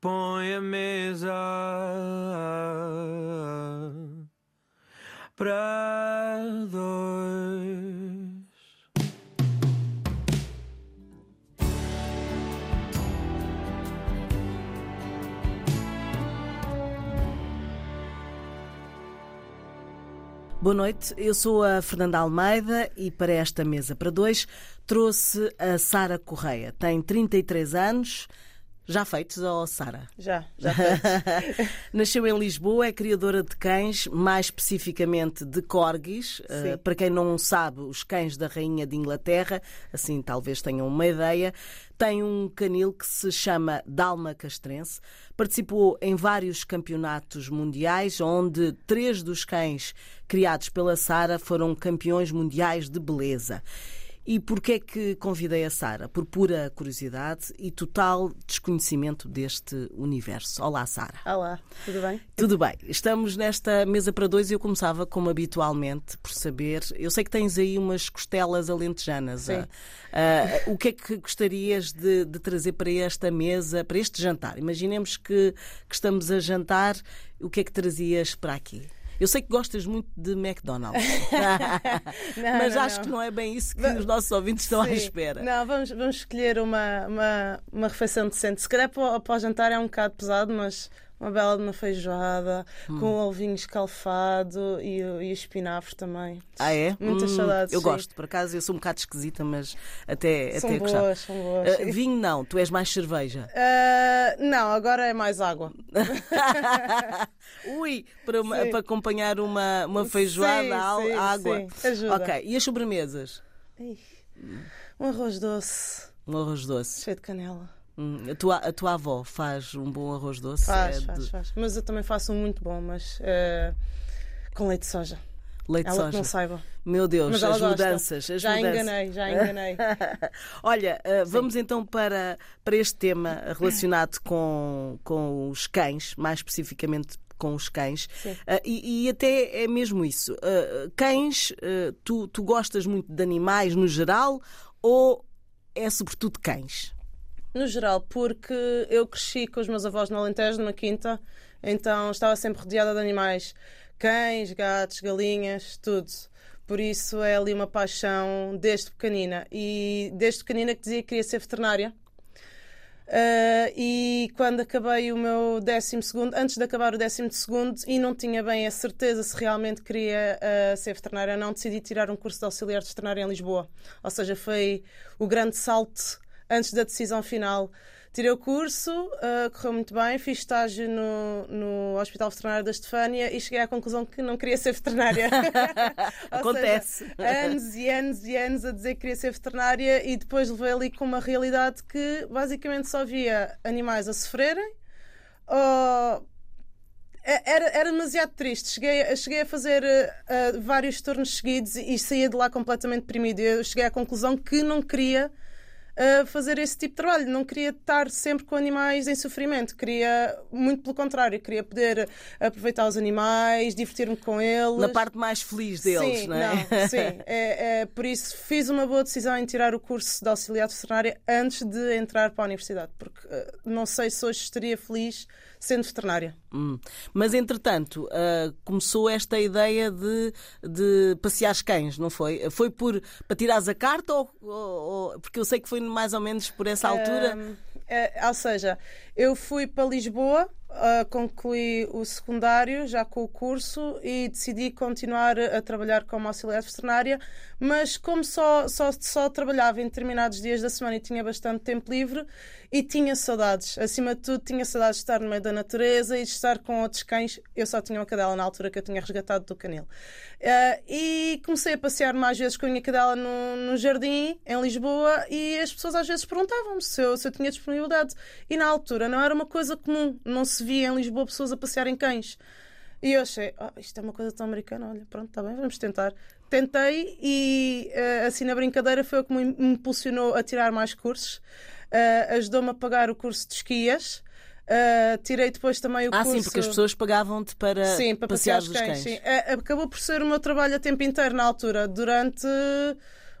põe a mesa para dois. Boa noite, eu sou a Fernanda Almeida e para esta mesa para dois trouxe a Sara Correia. Tem 33 anos, já feitos, ó oh, Sara? Já, já feitos. Nasceu em Lisboa, é criadora de cães, mais especificamente de corgis. Uh, para quem não sabe, os cães da Rainha de Inglaterra, assim talvez tenham uma ideia. Tem um canil que se chama Dalma Castrense. Participou em vários campeonatos mundiais, onde três dos cães criados pela Sara foram campeões mundiais de beleza. E porquê é que convidei a Sara? Por pura curiosidade e total desconhecimento deste universo. Olá, Sara. Olá, tudo bem? Tudo bem. Estamos nesta mesa para dois e eu começava, como habitualmente, por saber. Eu sei que tens aí umas costelas alentejanas. Sim. Uh, o que é que gostarias de, de, trazer para esta mesa, para este jantar? Imaginemos que, que estamos a jantar, o que é que trazias para aqui? Eu sei que gostas muito de McDonald's, não, mas não, acho não. que não é bem isso que os nossos ouvintes estão Sim. à espera. Não, vamos, vamos escolher uma, uma, uma refeição decente. Se calhar para, para o jantar é um bocado pesado, mas uma bela de uma feijoada, Hum. com o ovinho escalfado e, o- e o espinafre também. Ah, é? Muitas Hum, saudades. Eu sim. gosto, por acaso, eu sou um bocado esquisita, mas até, São até gostava. boas, são boas. Ah, vinho não, tu és mais cerveja. Ah, não, agora é mais água. Ui, para, uma- para acompanhar uma, uma feijoada, Sim, à sim, água. sim, ajuda. Ok, e as sobremesas? Um arroz doce, Um arroz doce. cheio de canela. Hum, A tua, a tua avó faz um bom arroz doce? Faz, É de faz, faz. Mas eu também faço um muito bom, mas eh, com leite de soja. Leite de ela que soja. não saiba. Meu Deus, as gosta. mudanças. As já mudanças. enganei, já enganei. Olha, uh, vamos então para, para este tema relacionado com, com os cães, mais especificamente com os cães. Uh, e, e até é mesmo isso. Uh, cães, uh, tu, tu gostas muito de animais no geral ou é sobretudo cães? No geral, porque eu cresci com os meus avós no Alentejo, numa quinta, então estava sempre rodeada de animais. Cães, gatos, galinhas, tudo. Por isso é ali uma paixão desde pequenina. E desde pequenina que dizia que queria ser veterinária. Ah, e quando acabei o meu décimo segundo, antes de acabar o décimo segundo, e não tinha bem a certeza se realmente queria ah, ser veterinária ou não, decidi tirar um curso de auxiliar de veterinário em Lisboa. Ou seja, foi o grande salto antes da decisão final. Tirei o curso, ah, correu muito bem, fiz estágio no, no Hospital Veterinário da Estefânia e cheguei à conclusão que não queria ser veterinária. Acontece. seja, anos e anos e anos a dizer que queria ser veterinária e depois levei ali com uma realidade que basicamente só via animais a sofrerem é- era, era demasiado triste. Cheguei, cheguei a fazer eh, vários turnos seguidos e saía de lá completamente deprimida. Eu cheguei à conclusão que não queria eh, fazer esse tipo de trabalho. Não queria estar sempre com animais em sofrimento. Queria, muito pelo contrário, queria poder aproveitar os animais, divertir-me com eles. Na parte mais feliz deles, sim, não é? não, sim. É, é, por isso fiz uma boa decisão em tirar o curso de auxiliar de veterinária antes de entrar para a universidade, porque eh, não sei se hoje estaria feliz sendo veterinária. Hum. Mas, entretanto, ah, começou esta ideia de, de passear os cães, não foi? Foi por, para tirares a carta ou, ou- ou- Porque eu sei que foi mais ou menos por essa altura. Um, é, ou seja, eu fui para Lisboa, ah, concluí o secundário já com o curso e decidi continuar a trabalhar como auxiliar veterinária, mas como só, só, só trabalhava em determinados dias da semana e tinha bastante tempo livre e tinha saudades, acima de tudo, tinha saudades de estar no meio da natureza e de estar com outros cães. Eu só tinha uma cadela na altura que eu tinha resgatado do canil. Ah, e comecei a passear mais vezes com a minha cadela no, no jardim, em Lisboa, e as pessoas às vezes perguntavam-me se eu, se eu tinha disponibilidade. E na altura não era uma coisa comum, não se via em Lisboa pessoas a passearem cães. E eu achei, "Ah, isto é uma coisa tão americana, olha, pronto, está bem, vamos tentar. Tentei e eh, assim na brincadeira foi o que me impulsionou a tirar mais cursos. Eh, Ajudou-me a pagar o curso de esquias. Eh, tirei depois também o ah, curso. sim, porque as pessoas pagavam-te para, Sim, para passear passear os cães. cães. sim. É, Acabou por ser o meu trabalho a tempo inteiro na altura. Durante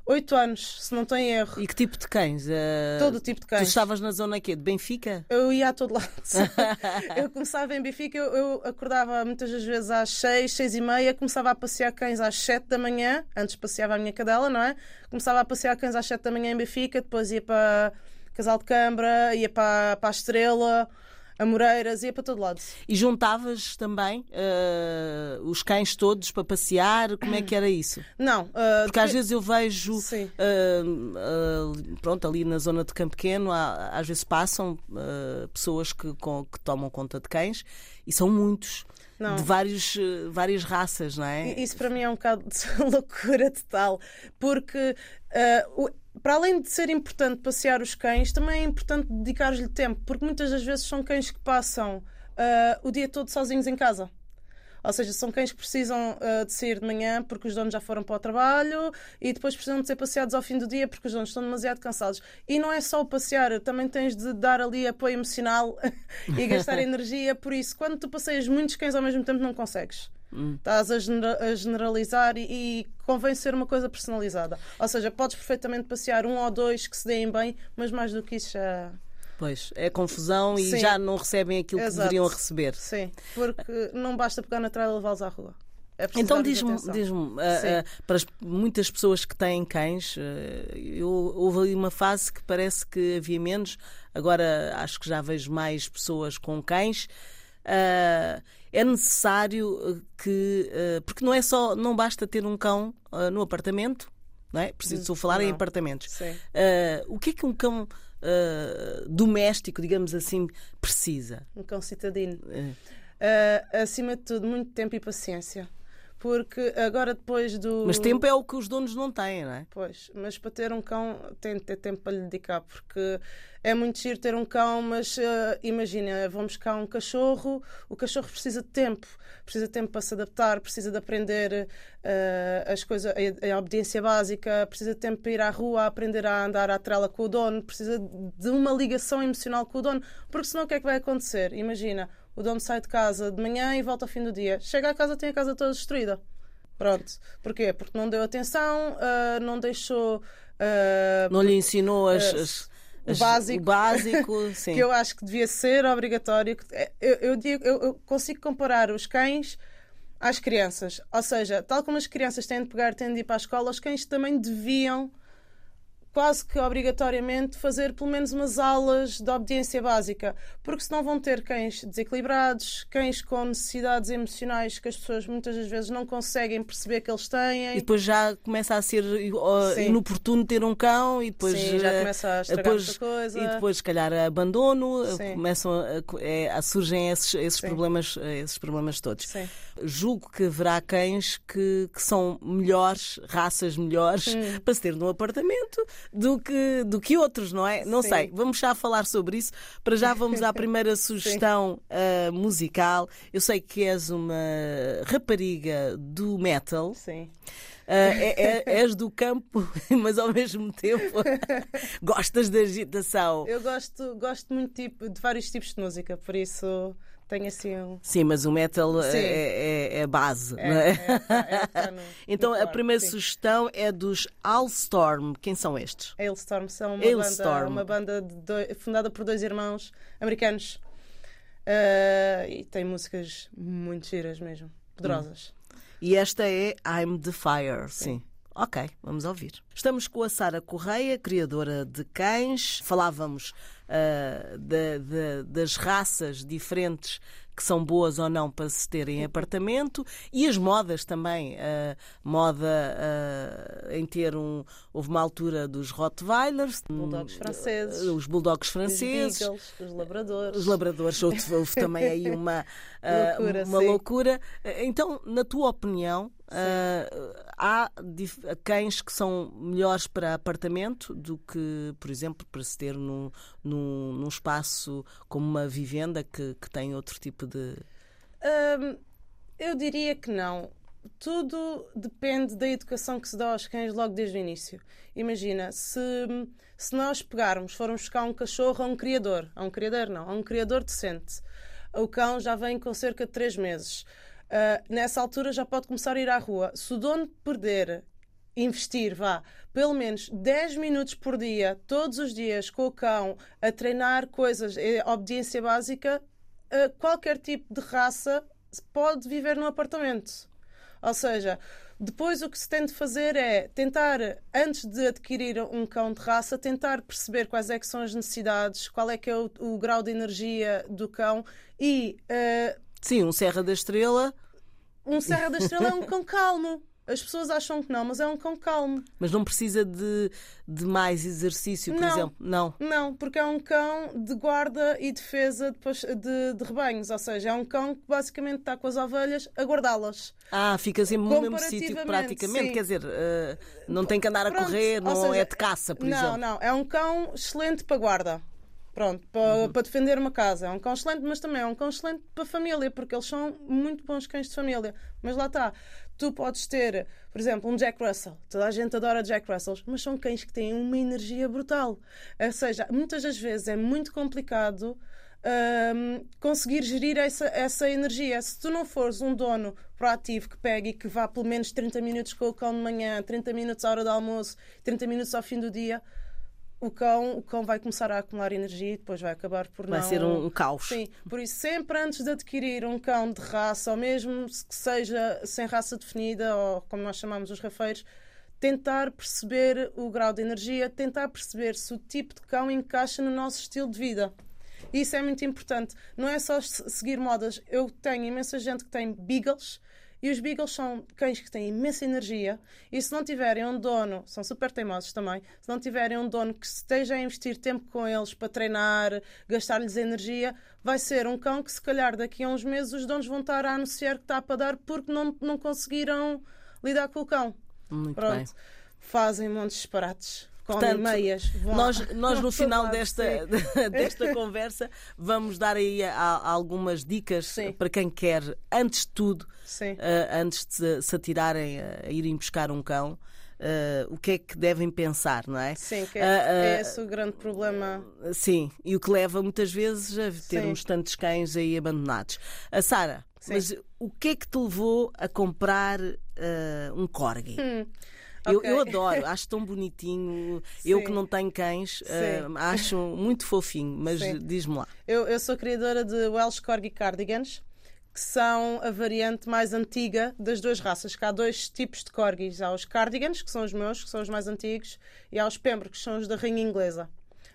Oito anos, se não tem erro. E que tipo de cães? Uh, Todo tipo de cães. Tu estavas na zona aqui de Benfica? Eu ia a todo lado. eu começava em Benfica, eu, eu, acordava muitas das vezes às seis, seis e meia, começava a passear cães às sete da manhã, antes passeava a minha cadela, não é? Começava a passear cães às sete da manhã em Benfica, depois ia para Casal de Câmara, ia para, para a Estrela, a Moreiras, ia para todo lado. E juntavas também uh, os cães todos para passear? Como é que era isso? Não. Uh, Porque às vezes eu vejo, uh, pronto, ali na zona de Campo Pequeno, há, às vezes passam pessoas que, com, que tomam conta de cães e são muitos. Não. de vários, várias raças, não é? Isso para mim é um bocado de loucura total, porque uh, para além de ser importante passear os cães, também é importante dedicar-lhe tempo, porque muitas das vezes são cães que passam uh, o dia todo sozinhos em casa. Ou seja, são cães que precisam uh, de sair de manhã porque os donos já foram para o trabalho e depois precisam de ser passeados ao fim do dia porque os donos estão demasiado cansados. E não é só o passear, também tens de dar ali apoio emocional e gastar energia. Por isso, quando tu passeias muitos cães ao mesmo tempo, não consegues. Hum. Estás a, a generalizar e, e, convém ser uma coisa personalizada. Ou seja, podes perfeitamente passear um ou dois que se deem bem, mas mais do que isso já. Pois, é confusão e Sim. já não recebem aquilo Exato. que deveriam receber. Sim, porque não basta pegar na tralha e levá-los à rua. É então diz-me, diz uh, uh, para as, muitas pessoas que têm cães, uh, eu, houve ali uma fase que parece que havia menos, agora acho que já vejo mais pessoas com cães. É necessário eh, que. Uh, porque não é só. Não basta ter um cão uh, no apartamento, não é? Preciso hum, falar não. em apartamentos. o que é que um cão doméstico, digamos assim, precisa? Um cão citadino. acima de tudo, muito tempo e paciência porque agora depois do. Mas tempo é o que os donos não têm, não é? Pois, mas para ter um cão tem de ter tempo para lhe dedicar, porque é muito giro ter um cão, mas uh, imagina, vamos cá um cachorro, o cachorro precisa de tempo, precisa de tempo para se adaptar, precisa de aprender uh, as coisas, a, a, obediência básica, precisa de tempo para ir à rua, aprender a andar à trela com o dono, precisa de uma ligação emocional com o dono, porque senão o que é que vai acontecer? Imagina o dono sai de casa de manhã e volta ao fim do dia. Chega à casa tem a casa toda destruída. Pronto. Porquê? Porque não deu atenção, uh, não deixou. Uh, não lhe ensinou as, as o básico, o básico que eu acho que devia ser obrigatório. Eu, eu, digo, eu, eu, consigo comparar os cães às crianças. Ou seja, tal como as crianças têm de pegar, têm de ir para a escola, os cães também deviam quase que obrigatoriamente fazer pelo menos umas aulas de obediência básica, porque senão vão ter cães desequilibrados, cães com necessidades emocionais que as pessoas muitas das vezes não conseguem perceber que eles têm. E depois já começa a ser uh, inoportuno ter um cão e depois Sim, já uh, começa a estragar depois, coisa. E depois, se calhar, abandono, uh, Sim. começam a, é, surgem esses, esses problemas, esses problemas todos. Sim. Julgo que haverá cães que, que são melhores, raças melhores, hum. para se ter num apartamento do que, do que outros, não é? Não Sim. sei, vamos já falar sobre isso. Para já vamos à primeira sugestão uh, musical. Eu sei que és uma rapariga do metal. Sim. Uh, é, é, és do campo, mas ao mesmo tempo gostas da agitação. Eu gosto, gosto muito tipo, de vários tipos de música, por isso tem assim um... Sim, mas o metal é, é, é, a base. É, é? é, é no, então no a primeira sim. sugestão é dos Allstorm. Quem são estes? Hailstorm são uma banda, uma banda fundada por dois irmãos americanos uh, e tem músicas muito giras mesmo, poderosas. Hum. E esta é I'm the Fire, sim. sim. Ok, vamos ouvir. Estamos com a Sara Correia, criadora de cães. Falávamos uh, de, de, das raças diferentes que são boas ou não para se ter em apartamento e as modas também. Uh, moda uh, em ter um. Houve uma altura dos Rottweilers, bulldogs franceses, os bulldogs franceses, os, beagles, os labradores. Os labradores, houve, houve também aí uma, loucura, uma loucura. Então, na tua opinião, Uh, há cães que são melhores para apartamento do que, por exemplo, para se ter num, num, num espaço como uma vivenda que, que tem outro tipo de. Eu diria que não. Tudo depende da educação que se dá aos cães logo desde o início. Imagina, se, se nós pegarmos, formos buscar um cachorro a um criador, a um criador não, a um criador decente, o cão já vem com cerca de 3 meses. Uh, nessa altura já pode começar a ir à rua. Se o dono perder investir, vá, pelo menos 10 minutos por dia, todos os dias, com o cão, a treinar coisas, eh, obediência básica, eh, qualquer tipo de raça pode viver num apartamento. Ou seja, depois o que se tem de fazer é tentar, antes de adquirir um cão de raça, tentar perceber quais é que são as necessidades, qual é que é o, o grau de energia do cão e... Uh, Sim, um Serra da Estrela... Um Serra da Estrela é um cão calmo. As pessoas acham que não, mas é um cão calmo. Mas não precisa de, de mais exercício, por não, exemplo? Não. Não, porque é um cão de guarda e defesa de, de, de rebanhos. Ou seja, é um cão que basicamente está com as ovelhas a guardá-las. Ah, fica sempre no mesmo sítio praticamente. Sim. Quer dizer, uh, não tem que andar a Pronto, correr, não seja, é de caça, por não, exemplo. Não, não. É um cão excelente para guarda. Pronto, para, uhum. para, defender uma casa. É um cão excelente, mas também é um cão excelente para a família, porque eles são muito bons cães de família. Mas lá está, tu podes ter, por exemplo, um Jack Russell. Toda a gente adora Jack Russells, mas são cães que têm uma energia brutal. Ou seja, muitas das vezes é muito complicado um, conseguir gerir essa, essa energia. Se tu não fores um dono proativo que pegue e que vá pelo menos 30 minutos com o cão de manhã, 30 minutos à hora do almoço, 30 minutos ao fim do dia, o cão, o cão vai começar a acumular energia e depois vai acabar por vai não... Vai ser um, um, caos. Sim, por isso sempre antes de adquirir um cão de raça, ou mesmo que seja sem raça definida, ou como nós chamamos os rafeiros, tentar perceber o grau de energia, tentar perceber se o tipo de cão encaixa no nosso estilo de vida. Isso é muito importante. Não é só seguir modas. Eu tenho imensa gente que tem beagles, e os Beagles são cães que têm imensa energia e se não tiverem um dono, são super teimosos também, se não tiverem um dono que esteja a investir tempo com eles para treinar, gastar-lhes energia, vai ser um cão que se calhar daqui a uns meses os donos vão estar a anunciar que está para dar porque não, não conseguiram lidar com o cão. Muito Pronto. Bem. Fazem montes de disparates. Portanto, meias. Nós, nós no final desta, desta conversa vamos dar aí a, a algumas dicas sim. para quem quer, antes de tudo, uh, antes de se atirarem a, a irem buscar um cão. Uh, o que é que devem pensar, não é? Sim, que é, uh, é esse o grande problema. Sim, e o que leva muitas vezes a ter sim. uns tantos cães aí abandonados. A Sara, mas o que é que te levou a comprar um corgi? Hum. Eu, okay. eu adoro, acho tão bonitinho. Sim. Eu que não tenho cães, uh, acho muito fofinho, mas diz-me lá. Eu, eu sou criadora de Welsh Corgi Cardigans que são a variante mais antiga das duas raças. Que há dois tipos de corgis. Há os cardigans, que são os meus, que são os mais antigos, e há os pembroke, que são os da rainha inglesa,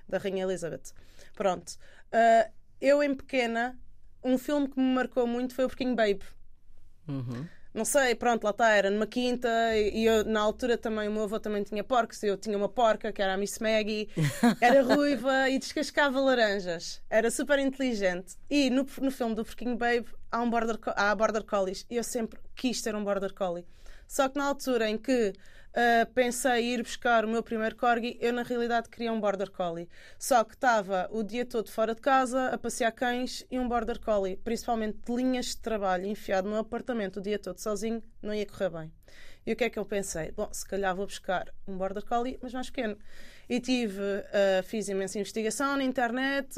da rainha Elizabeth. Pronto. Uh, eu, em pequena, um filme que me marcou muito foi o Pequeno Babe. Uhum não sei, pronto, lá está, era numa quinta e eu, na altura também, o meu avô também tinha porcos, eu tinha uma porca que era a Miss Maggie, era ruiva e descascava laranjas, era super inteligente. E no, no filme do Porquinho Babe há, um border, há Border Collies eu sempre quis ter um Border Collie. Só que na altura em que uh, pensei ir buscar o meu primeiro corgi, eu na realidade queria um border collie. Só que estava o dia todo fora de casa a passear cães e um border collie, principalmente de linhas de trabalho, enfiado no apartamento o dia todo sozinho, não ia correr bem. E o que é que eu pensei? Bom, se calhar vou buscar um border collie, mas mais pequeno. E tive, uh, fiz imensa investigação na internet,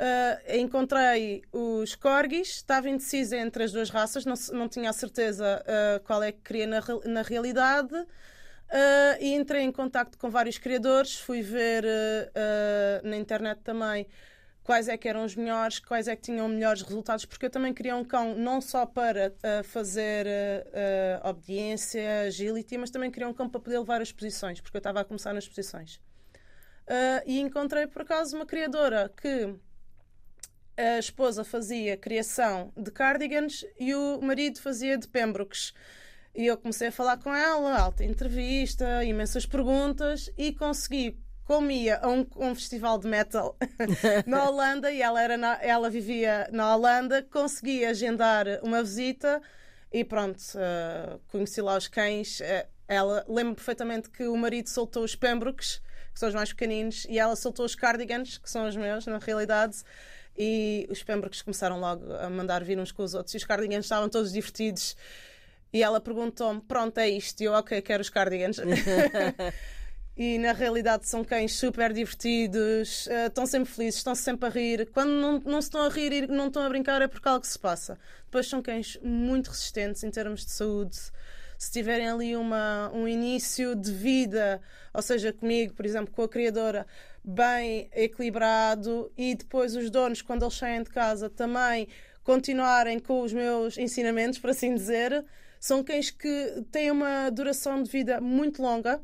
Uh, encontrei os corgis, estava indecisa entre as duas raças, não, não tinha a certeza uh, qual é que queria na, na realidade. Uh, e entrei em contato com vários criadores, fui ver na internet também quais é que eram os melhores, quais é que tinham melhores resultados, porque eu também queria um cão não só para fazer obediência, agility, mas também queria um cão para poder levar as posições, porque eu estava a começar nas posições. e encontrei por acaso uma criadora que a esposa fazia criação de cardigans e o marido fazia de pembrokes. E eu comecei a falar com ela, alta entrevista, imensas perguntas e consegui como ia a um, um, festival de metal na Holanda e ela, era na, ela vivia na Holanda, consegui agendar uma visita e pronto, uh, conheci lá os cães. Uh, ela lembro perfeitamente que o marido soltou os pembrokes, que são os mais pequeninos, e ela soltou os cardigans, que são os meus, na realidade. E os pembrokes começaram logo a mandar vir uns com os outros, e os cardigans estavam todos divertidos. E ela perguntou-me: Pronto, é isto. E eu, ok, quero os cardigans. e na realidade são cães super divertidos, uh, estão sempre felizes, estão sempre a rir. Quando não, não se estão a rir e não estão a brincar é porque algo se passa. Depois são cães muito resistentes em termos de saúde, se tiverem ali uma, um início de vida, ou seja, comigo, por exemplo, com a criadora, bem equilibrado e depois os donos, quando eles saem de casa, também continuarem com os meus ensinamentos, por assim dizer, são cães que têm uma duração de vida muito longa,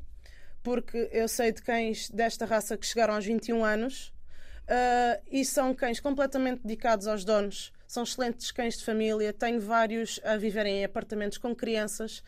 porque eu sei de cães desta raça que chegaram aos 21 anos uh, e são cães completamente dedicados aos donos. São excelentes cães de família. Tenho vários a viverem em apartamentos com crianças.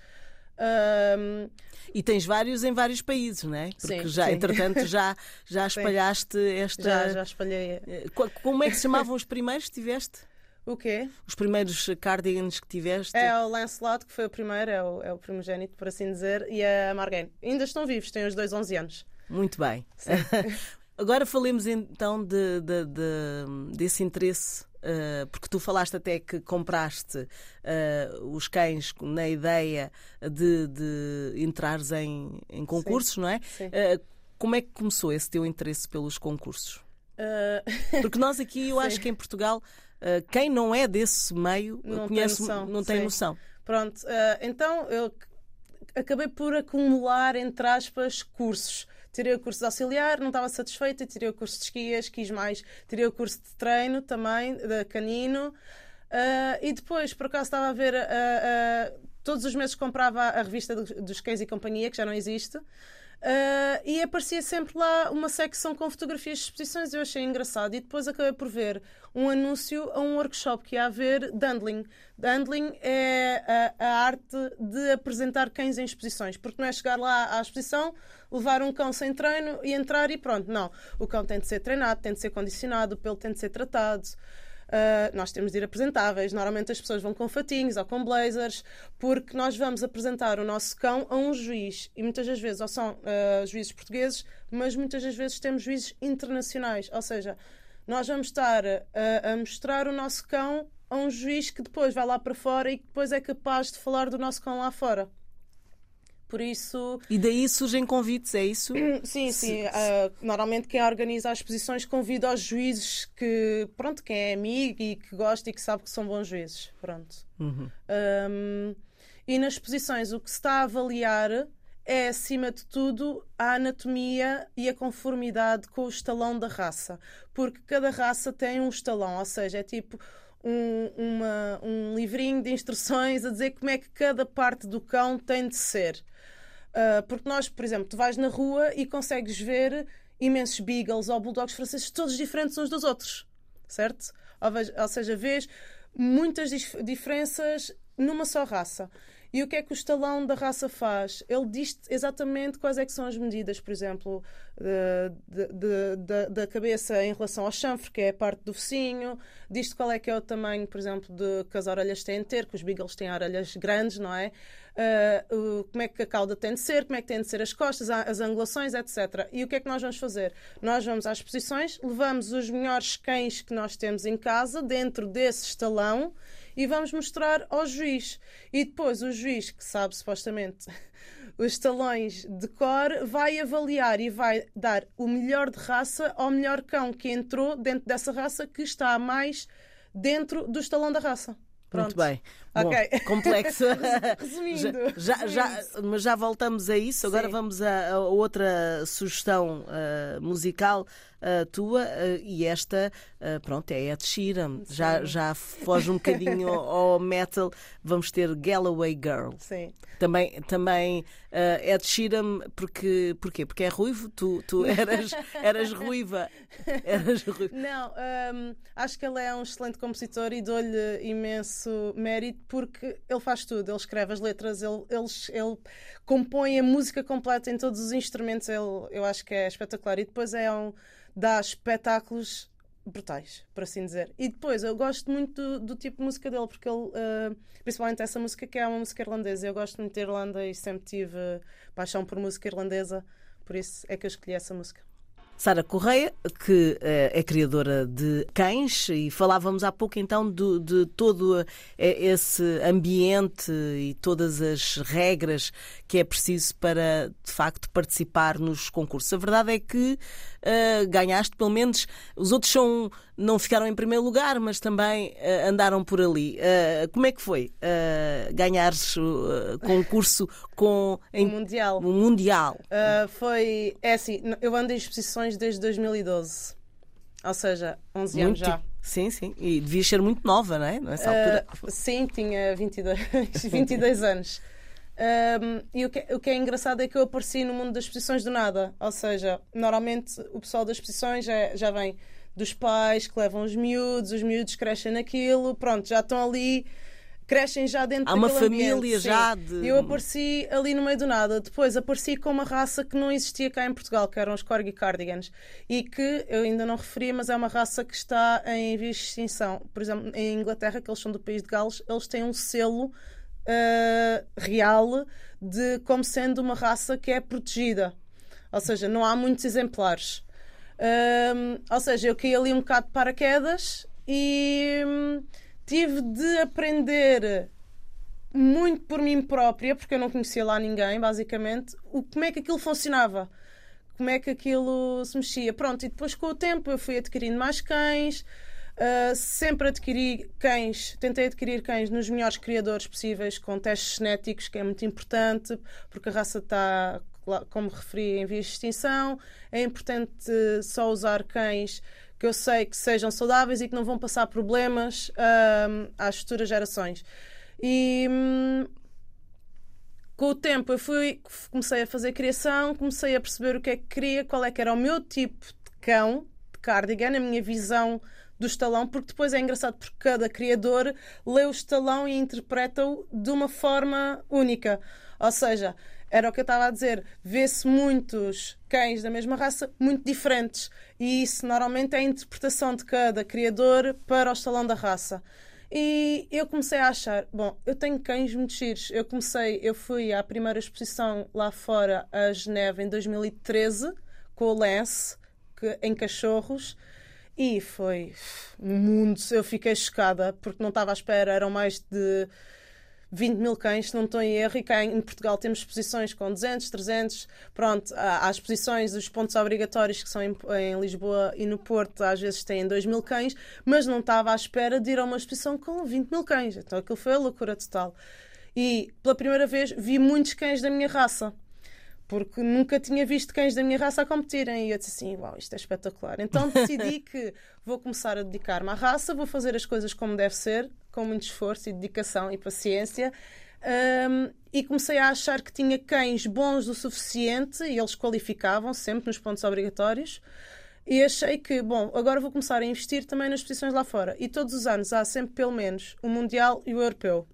Um... E tens vários em vários países, não é? Porque sim, já, sim. entretanto, já, já espalhaste esta. Já, já espalhei. Eh, como é que se chamavam os primeiros que tiveste? O quê? Os primeiros cardigans que tiveste? É o Lancelot, que foi o primeiro, é o, é o primogênito, por assim dizer, e a Margaine. Ainda estão vivos, têm os dois 11 anos. Muito bem. Agora falemos então de, de, de, desse interesse porque tu falaste até que compraste uh, os cães na ideia de, de entrares em, em concursos, Sim. não é? Uh, como é que começou esse teu interesse pelos concursos? Porque nós aqui, eu Sim. acho que em Portugal, quem não é desse meio Não conhece, tem noção. não tem Sim. noção. Pronto, então eu acabei por acumular, entre aspas, cursos. Tirei o curso de auxiliar, não estava satisfeita, tirei o curso de esquias, quis mais, tirei o curso de treino também, de canino. Uh, e depois, por acaso, estava a ver, uh, uh, todos os meses comprava a revista dos Cães e Companhia, que já não existe. Uh, e aparecia sempre lá uma secção com fotografias de exposições, eu achei engraçado. E depois acabei por ver um anúncio a um workshop que ia haver Dundling. Dundling é a, a, arte de apresentar cães em exposições, porque não é chegar lá à exposição, levar um cão sem treino e entrar e pronto. Não. O cão tem de ser treinado, tem de ser condicionado, o pelo tem de ser tratado. Uh, nós temos de ir apresentáveis. Normalmente as pessoas vão com fatinhos ou com blazers, porque nós vamos apresentar o nosso cão a um juiz. E muitas das vezes, ou são uh, juízes portugueses, mas muitas das vezes temos juízes internacionais. Ou seja, nós vamos estar a, a mostrar o nosso cão a um juiz que depois vai lá para fora e que depois é capaz de falar do nosso cão lá fora. Por isso. E daí surgem convites, é isso? Sim, sim. Uh, normalmente quem organiza as exposições convida aos juízes que, pronto, quem é amigo e que gosta e que sabe que são bons juízes. Pronto. Uhum. Um, e nas exposições o que se está a avaliar é, acima de tudo, a anatomia e a conformidade com o estalão da raça. Porque cada raça tem um estalão, ou seja, é tipo. Um, uma, um livrinho de instruções a dizer como é que cada parte do cão tem de ser. Uh, porque nós, por exemplo, tu vais na rua e consegues ver imensos beagles ou bulldogs franceses todos diferentes uns dos outros, certo? Ou, ou seja, vês muitas dif diferenças numa só raça. E o que é que o estalão da raça faz? Ele diz exatamente quais é que são as medidas, por exemplo, da cabeça em relação ao chanfre, que é a parte do focinho, diz qual é que é o tamanho, por exemplo, de que as orelhas têm de ter, que os beagles têm orelhas grandes, não é? Uh, como é que a cauda tem de ser, como é que têm de ser as costas, as angulações, etc. E o que é que nós vamos fazer? Nós vamos às exposições, levamos os melhores cães que nós temos em casa dentro desse estalão e vamos mostrar ao juiz. E depois o juiz, que sabe supostamente os talões de cor, vai avaliar e vai dar o melhor de raça ao melhor cão que entrou dentro dessa raça que está mais dentro do estalão da raça. Pronto. Muito bem. Bom, Ok. complexo. Resumindo. Já, já, resumindo. mas já voltamos a isso. Agora Sim. vamos a, a outra sugestão uh, musical uh, tua uh, e esta, pronto, é Ed Sheeran. Já, já foge um bocadinho ao metal. Vamos ter Galloway Girl. Sim. Também, também Ed Sheeran, porque, porquê? Porque é ruivo? Tu, tu eras, eras ruiva. Eras ruiva. Não, hum, acho que ele é um excelente compositor e dou-lhe imenso mérito porque ele faz tudo. Ele escreve as letras, ele, ele, ele compõe a música completa em todos os instrumentos. Ele, eu acho que é espetacular. E depois é um, dá espetáculos brutais, por assim dizer. E depois eu gosto muito do, do tipo de música dele, porque ele, uh, principalmente essa música que é uma música irlandesa. Eu gosto muito de Irlanda e sempre tive paixão por música irlandesa, por isso é que eu escolhi essa música. Sara Correia, que uh, é criadora de cães, e falávamos há pouco então de, de, todo esse ambiente e todas as regras que é preciso para, de facto, participar nos concursos. A verdade é que uh, ganhaste, pelo menos, os outros são, não ficaram em primeiro lugar, mas também uh, andaram por ali. como é que foi ganhares o concurso com em, o Mundial? O mundial. foi, é assim, eu ando em exposições desde 2012. Ou seja, 11 muito, anos já. Sim, sim. E devias ser muito nova, não é? Nessa altura. Uh, sim, tinha 22, 22 anos. Um, e o que, o que é engraçado é que eu apareci no mundo das exposições do nada. Ou seja, normalmente o pessoal das exposições já, já vem dos pais que levam os miúdos, os miúdos crescem naquilo, pronto, já estão ali crescem já dentro Há uma família ambiente, já de. Eu apareci ali no meio do nada. Depois apareci com uma raça que não existia cá em Portugal, que eram os Corgi Cardigans. E que eu ainda não referi, mas é uma raça que está em vias de extinção. Por exemplo, em Inglaterra, que eles são do país de Gales, eles têm um selo uh, real de como sendo uma raça que é protegida. Ou seja, não há muitos exemplares. Uh, ou seja, eu caí ali um bocado de paraquedas e tive de aprender muito por mim própria, porque eu não conhecia lá ninguém, basicamente, o, como é que aquilo funcionava, como é que aquilo se mexia. Pronto, e depois com o tempo eu fui adquirindo mais cães, uh, sempre adquiri cães, tentei adquirir cães nos melhores criadores possíveis, com testes genéticos, que é muito importante, porque a raça está, como referi, em vias de extinção. É importante só usar cães que eu sei que sejam saudáveis e que não vão passar problemas uh, às futuras gerações. E um, com o tempo eu fui, comecei a fazer criação, comecei a perceber o que é que queria, qual é que era o meu tipo de cão, de cardigan, a minha visão do estalão, porque depois é engraçado porque cada criador lê o estalão e interpreta-o de uma forma única. Ou seja, era o que eu estava a dizer. Vê-se muitos cães da mesma raça muito diferentes. E isso normalmente é a interpretação de cada criador para o salão da raça. E eu comecei a achar, bom, eu tenho cães muito giros. Eu comecei, eu fui à primeira exposição lá fora, a Geneve, em 2013, com o Lance, que, em cachorros. E foi um mundo. Eu fiquei chocada porque não estava à espera. Eram mais de 20 mil cães, se não estou em erro, e cá em Portugal temos exposições com 200, 300. Pronto, há, exposições, os pontos obrigatórios que são em, em, Lisboa e no Porto, às vezes têm 2 mil cães, mas não estava à espera de ir a uma exposição com 20 mil cães. Então aquilo foi a loucura total. E pela primeira vez vi muitos cães da minha raça porque nunca tinha visto cães da minha raça a competirem. E eu disse assim: Uau, isto é espetacular. Então decidi que vou começar a dedicar-me à raça, vou fazer as coisas como deve ser, com muito esforço e dedicação e paciência. Um, e comecei a achar que tinha cães bons o suficiente e eles qualificavam sempre nos pontos obrigatórios. E achei que, bom, agora vou começar a investir também nas posições lá fora. E todos os anos há sempre pelo menos o Mundial e o Europeu.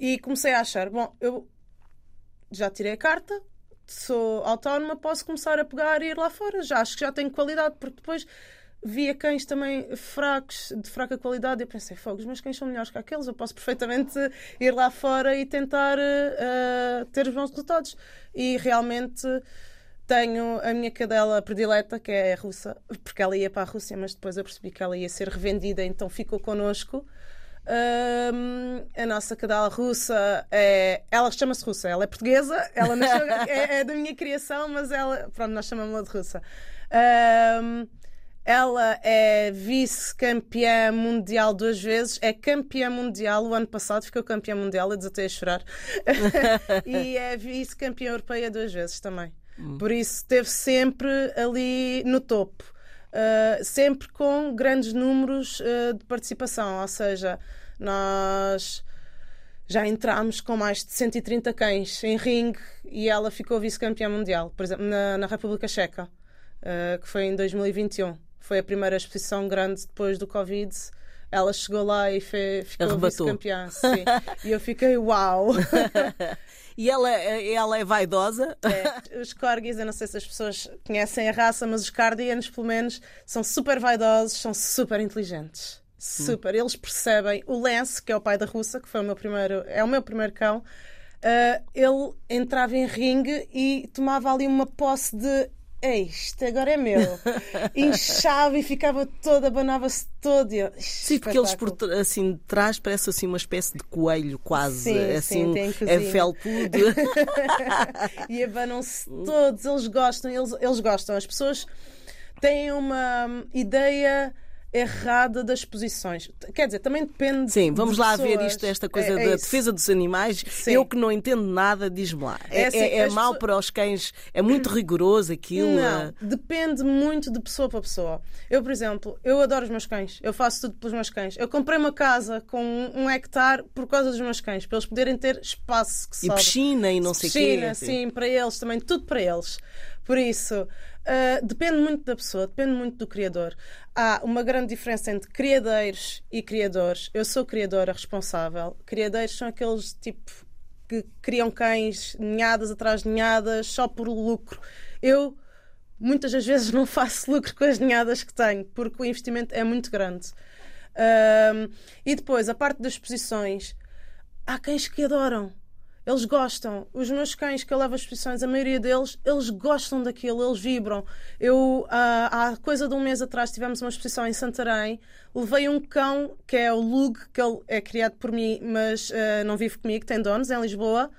E comecei a achar, bom, eu já tirei a carta, sou autónoma, posso começar a pegar e ir lá fora. Já acho que já tenho qualidade, porque depois via cães também fracos, de fraca qualidade, e eu pensei, fogos, mas cães são melhores que aqueles, eu posso perfeitamente ir lá fora e tentar uh, ter os bons resultados. E realmente tenho a minha cadela predileta, que é russa, porque ela ia para a Rússia, mas depois eu percebi que ela ia ser revendida, então ficou connosco. Um, a nossa cadela russa é. Ela chama-se russa, ela é portuguesa, ela nasceu, é, é, da minha criação, mas ela. Pronto, nós chamamos-la de russa. Um, ela é vice-campeã mundial duas vezes, é campeã mundial. O ano passado ficou campeã mundial, eu desatei a chorar. e é vice-campeã europeia duas vezes também. Hum. Por isso esteve sempre ali no topo. Uh, sempre com grandes números uh, de participação, ou seja, nós já entramos com mais de 130 cães em ringue e ela ficou vice-campeã mundial, por exemplo, na, na República Checa, uh, que foi em 2021. Foi a primeira exposição grande depois do Covid. Ela chegou lá e fe, ficou vice-campeã. e eu fiquei, uau! E ela, ela é vaidosa? É. Os corgis, eu não sei se as pessoas conhecem a raça, mas os cardianos, pelo menos, são super vaidosos, são super inteligentes. Super. Hum. Eles percebem. O Lance, que é o pai da russa, que foi o meu primeiro, é o meu primeiro cão, uh, ele entrava em ringue e tomava ali uma posse de é isto, agora é meu. Inchava e ficava toda, abanava-se todo. eu, Sim, porque eles por assim de trás parece assim uma espécie de coelho quase. Sim, sim, assim, tem é felpudo. e abanam-se todos, eles gostam, eles, eles gostam. As pessoas têm uma hum, ideia errada das posições. Quer dizer, também depende. Sim, vamos de lá ver pessoas. isto, esta coisa É- é da isso. defesa dos animais. Sim. Eu que não entendo nada, diz-me lá. É, É assim, é- é mau pessoas- para os cães, é muito rigoroso aquilo. Não, é- depende muito de pessoa para pessoa. Eu, por exemplo, eu adoro os meus cães. Eu faço tudo pelos meus cães. Eu comprei uma casa com um hectare por causa dos meus cães, para eles poderem ter espaço que E piscina e não sei o quê. Piscina, assim. sim, para eles também, tudo para eles. Por isso, ah, depende muito da pessoa, depende muito do criador. Há uma grande diferença entre criadeiros e criadores. Eu sou criadora responsável. Criadeiros são aqueles tipo que criam cães ninhadas atrás de ninhadas só por lucro. Eu muitas das vezes não faço lucro com as ninhadas que tenho, porque o investimento é muito grande. Ahm, e depois, a parte das exposições, há cães que adoram. Eles gostam. Os meus cães que eu levo às exposições, a maioria deles, eles gostam daquilo, eles vibram. Eu, ah, há coisa de um mês atrás, tivemos uma exposição em Santarém. Levei um cão, que é o Lug, que ele é criado por mim, mas ah, não vive comigo, tem donos em Lisboa.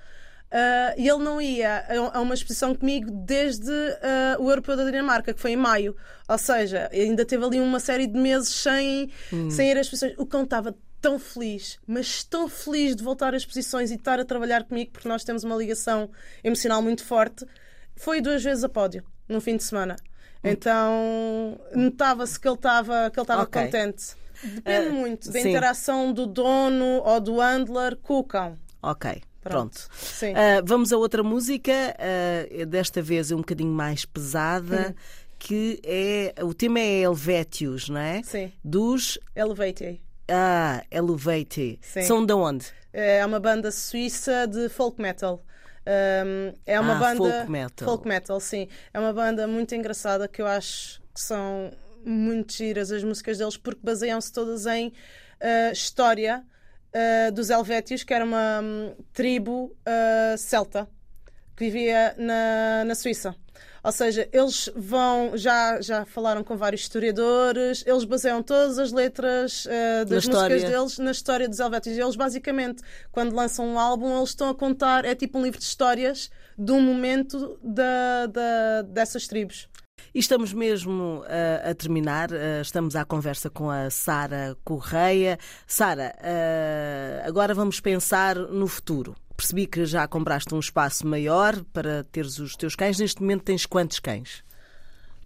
Ah, e ele não ia a uma exposição comigo desde ah, o Europeu da Dinamarca, que foi em maio. Ou seja, ainda teve ali uma série de meses sem, sem ir às exposições. O cão estava tão feliz, mas tão feliz de voltar às exposições e de estar a trabalhar comigo, porque nós temos uma ligação emocional muito forte. Foi duas vezes a pódio, num fim de semana. Então, notava-se que ele estava que ele estava Ok. contente. Depende muito da sim. interação do dono ou do handler com o cão. Ok, pronto. Sim. Ah, vamos a outra música, ah, desta vez é um bocadinho mais pesada, que é. O tema é Helvétios, não é? Sim. Dos. Elevate. Ah, Elevate. Sim. São de onde? É uma banda suíça de folk metal. Um, é uma Ah, banda folk metal. folk metal, sim. É uma banda muito engraçada que eu acho que são muito giras as músicas deles porque baseiam-se todas em uh, história uh, dos Helvétios, que era uma hum, tribo uh, celta que vivia na, na Suíça. Ou seja, eles vão, já, já falaram com vários historiadores, eles baseiam todas as letras eh, das história. músicas deles na história dos Helvétios. E eles, basicamente, quando lançam um álbum, eles estão a contar, é tipo um livro de histórias de um momento da, da, dessas tribos. E estamos mesmo ah, a terminar. ah, estamos à conversa com a Sara Correia. Sara, ah, agora vamos pensar no futuro. Percebi que já compraste um espaço maior para teres os teus cães. Neste momento tens quantos cães?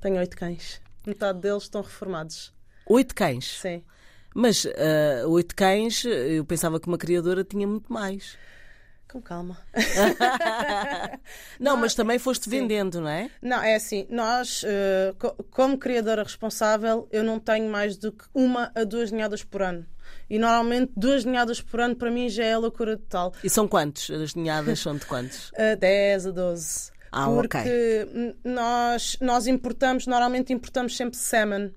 Tenho oito cães. Metade deles estão reformados. Oito cães. Sim. Mas ah, oito cães, eu pensava que uma criadora tinha muito mais. Com calma. Não, mas também foste sim. vendendo, não é? Não, é assim, nós, eh, co- como criadora responsável, eu não tenho mais do que uma a duas ninhadas por ano. E normalmente duas ninhadas por ano para mim já é loucura total. E são quantos? As ninhadas são de quantos? A 10 a 12. Ah, Porque nós, nós importamos, normalmente importamos sempre salmon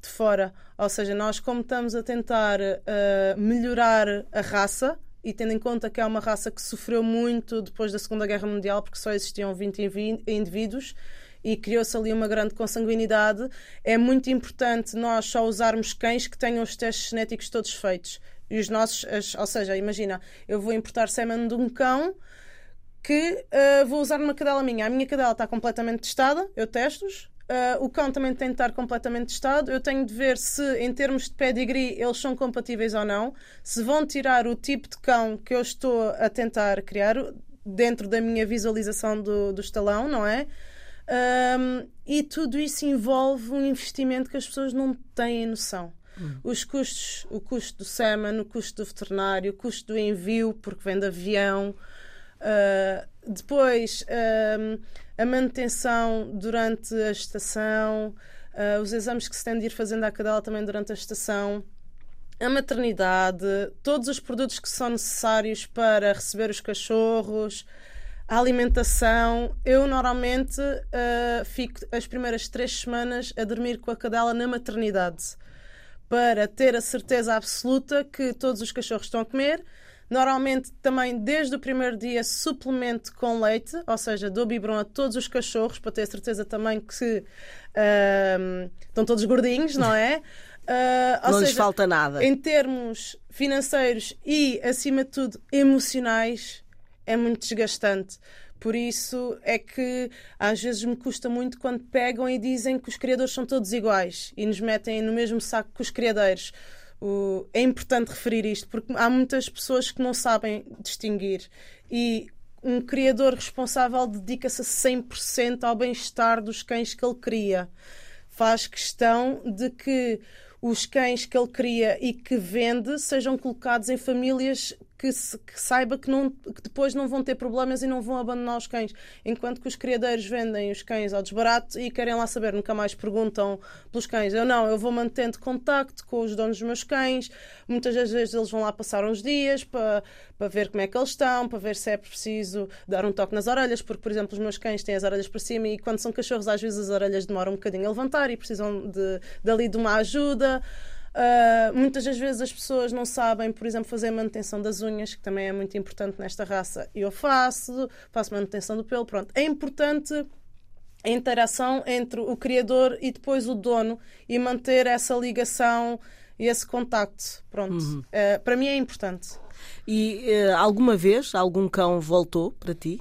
de fora. Ou seja, nós como estamos a tentar eh, melhorar a raça, e tendo em conta que é uma raça que sofreu muito depois da Segunda Guerra Mundial, porque só existiam 20 invi- indivíduos, e criou-se ali uma grande consanguinidade, é muito importante nós só usarmos cães que tenham os testes genéticos todos feitos. E os nossos, as- ou seja, imagina, eu vou importar sêmen de um cão que uh, vou usar numa cadela minha. A minha cadela está completamente testada, eu testo-os. Uh, o cão também tem de estar completamente testado. Eu tenho de ver se, em termos de pedigree, eles são compatíveis ou não. Se vão tirar o tipo de cão que eu estou a tentar criar dentro da minha visualização do, do estalão, não é? Um, e tudo isso envolve um investimento que as pessoas não têm noção. Os custos, o custo do SEMAN, o custo do veterinário, o custo do envio, porque vem de avião, Uh, depois, um, a manutenção durante a estação, uh, os exames que se tem de ir fazendo à cadela também durante a estação, a maternidade, todos os produtos que são necessários para receber os cachorros, a alimentação. Eu normalmente uh, fico as primeiras três semanas a dormir com a cadela na maternidade para ter a certeza absoluta que todos os cachorros estão a comer Normalmente também desde o primeiro dia suplemento com leite, ou seja, dou biberon a todos os cachorros para ter certeza também que uh, estão todos gordinhos, não é? Uh, não seja, lhes falta nada. Em termos financeiros e, acima de tudo, emocionais, é muito desgastante. Por isso é que às vezes me custa muito quando pegam e dizem que os criadores são todos iguais e nos metem no mesmo saco que os criadores. É importante referir isto porque há muitas pessoas que não sabem distinguir e um criador responsável dedica-se a 100% ao bem-estar dos cães que ele cria. Faz questão de que os cães que ele cria e que vende sejam colocados em famílias que, se, que saiba que, não, que depois não vão ter problemas e não vão abandonar os cães. Enquanto que os criadeiros vendem os cães ao desbarato e querem lá saber, nunca mais perguntam pelos cães. Eu não, eu vou mantendo contacto com os donos dos meus cães. Muitas das vezes eles vão lá passar uns dias para, para ver como é que eles estão, para ver se é preciso dar um toque nas orelhas, porque, por exemplo, os meus cães têm as orelhas para cima e quando são cachorros, às vezes as orelhas demoram um bocadinho a levantar e precisam de, dali de uma ajuda. Uh, muitas das vezes as pessoas não sabem, por exemplo, fazer manutenção das unhas, que também é muito importante nesta raça. Eu faço, faço manutenção do pelo, pronto. É importante a interação entre o criador e depois o dono e manter essa ligação e esse contacto. Pronto. Uhum. Uh, para mim é importante. E uh, alguma vez algum cão voltou para ti?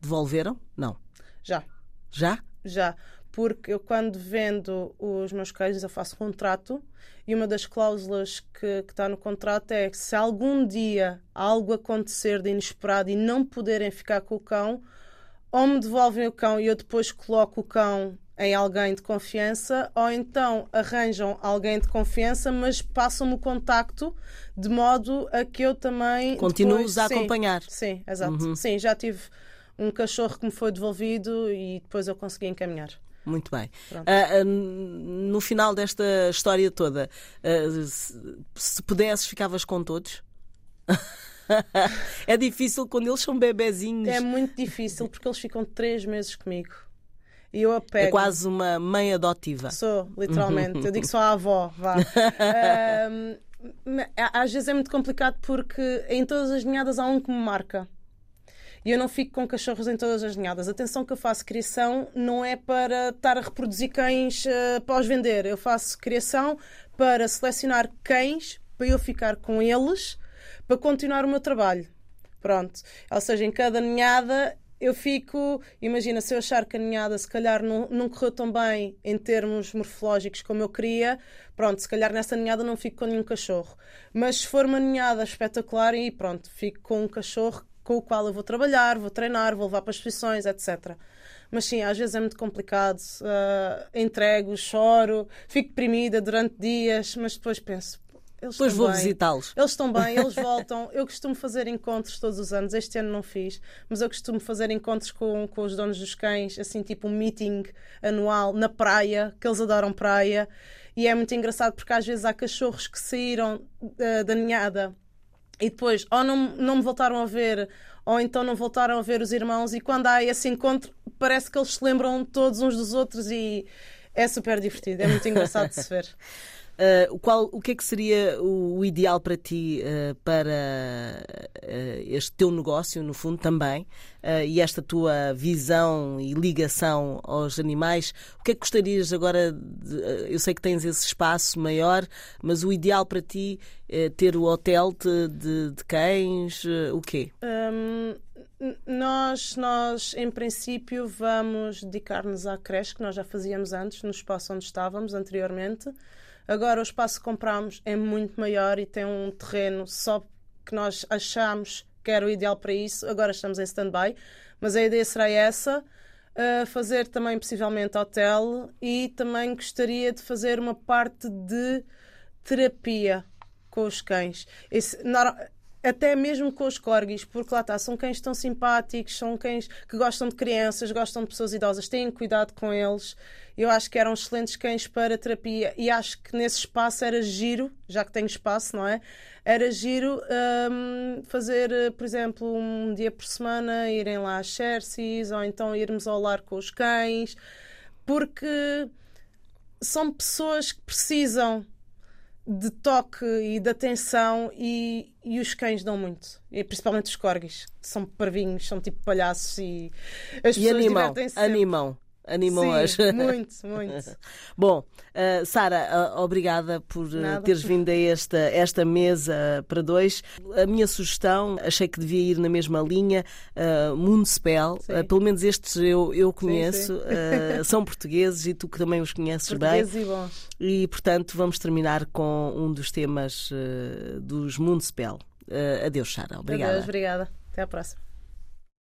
Devolveram? Não. Já. Já? Já porque eu quando vendo os meus cães eu faço contrato e uma das cláusulas que, que está no contrato é que se algum dia algo acontecer de inesperado e não puderem ficar com o cão, ou me devolvem o cão e eu depois coloco o cão em alguém de confiança, ou então arranjam alguém de confiança, mas passam-me o contacto de modo a que eu também. Continuos a acompanhar. Sim, exato. Uhum. Sim, já tive um cachorro que me foi devolvido e depois eu consegui encaminhar. Muito bem. Uh, uh, no final desta história toda, uh, se, se pudesses, ficavas com todos? é difícil quando eles são bebezinhos. É muito difícil porque eles ficam três meses comigo. E eu apego. É quase uma mãe adotiva. Sou, literalmente. eu digo só a avó, vá. às vezes é muito complicado porque em todas as ninhadas há um que me marca. E eu não fico com cachorros em todas as ninhadas. Atenção que eu faço criação não é para estar a reproduzir cães uh, para os vender. Eu faço criação para selecionar cães para eu ficar com eles para continuar o meu trabalho. Pronto. Ou seja, em cada ninhada eu fico, imagina, se eu achar que a ninhada se calhar não, não correu tão bem em termos morfológicos como eu queria, pronto, se calhar nessa ninhada não fico com nenhum cachorro. Mas se for uma ninhada espetacular, e pronto, fico com um cachorro com o qual eu vou trabalhar, vou treinar, vou levar para exposições, etc. Mas sim, às vezes é muito complicado. Uh, entrego, choro, fico deprimida durante dias, mas depois penso. Eles depois vou visitá-los. Eles estão bem, eles voltam. Eu costumo fazer encontros todos os anos. Este ano não fiz, mas eu costumo fazer encontros com, com os donos dos cães, assim, tipo um meeting anual na praia, que eles adoram praia. E é muito engraçado porque às vezes há cachorros que saíram uh, da ninhada e depois ou não, não me voltaram a ver ou então não voltaram a ver os irmãos e quando há esse encontro parece que eles se lembram todos uns dos outros e é super divertido, é muito engraçado de se ver. Uh, qual, o que é que seria o, ideal para ti uh, para uh, este teu negócio, no fundo, também, e esta tua visão e ligação aos animais? O que é que gostarias agora? De, eu sei que tens esse espaço maior, mas o ideal para ti é ter o hotel de, de, de cães? o quê? Um, nós, nós, em princípio, vamos dedicar-nos à creche que nós já fazíamos antes, no espaço onde estávamos anteriormente. Agora o espaço que compramos é muito maior e tem um terreno só que nós achamos que era o ideal para isso. Agora estamos em stand-by, mas a ideia será essa. Uh, fazer também possivelmente hotel e também gostaria de fazer uma parte de terapia com os cães. Esse, até mesmo com os corgis, porque lá está, são cães tão simpáticos, são cães que gostam de crianças, gostam de pessoas idosas, têm cuidado com eles. Eu acho que eram excelentes cães para terapia e acho que nesse espaço era giro, já que tenho espaço, não é? Era giro um, fazer, por exemplo, um dia por semana, irem lá às Xerxes ou então irmos ao lar com os cães, porque são pessoas que precisam de toque e de atenção e, e os cães dão muito. E principalmente os corgis, que são parvinhos, são tipo palhaços e as E pessoas sempre. animam. Animam as. Sim, muito, muito. Bom, uh, Sara, uh, obrigada por uh, Nada. teres vindo a esta, esta mesa para dois. A minha sugestão, achei que devia ir na mesma linha, uh. Sim. Uh, pelo menos estes eu, eu conheço, sim. uh, são portugueses e tu que também os conheces bem. Portugueses e bons. E, portanto, vamos terminar com um dos temas dos Moonspell. Uh, adeus, Sara. Obrigada. Adeus, obrigada. Até à próxima.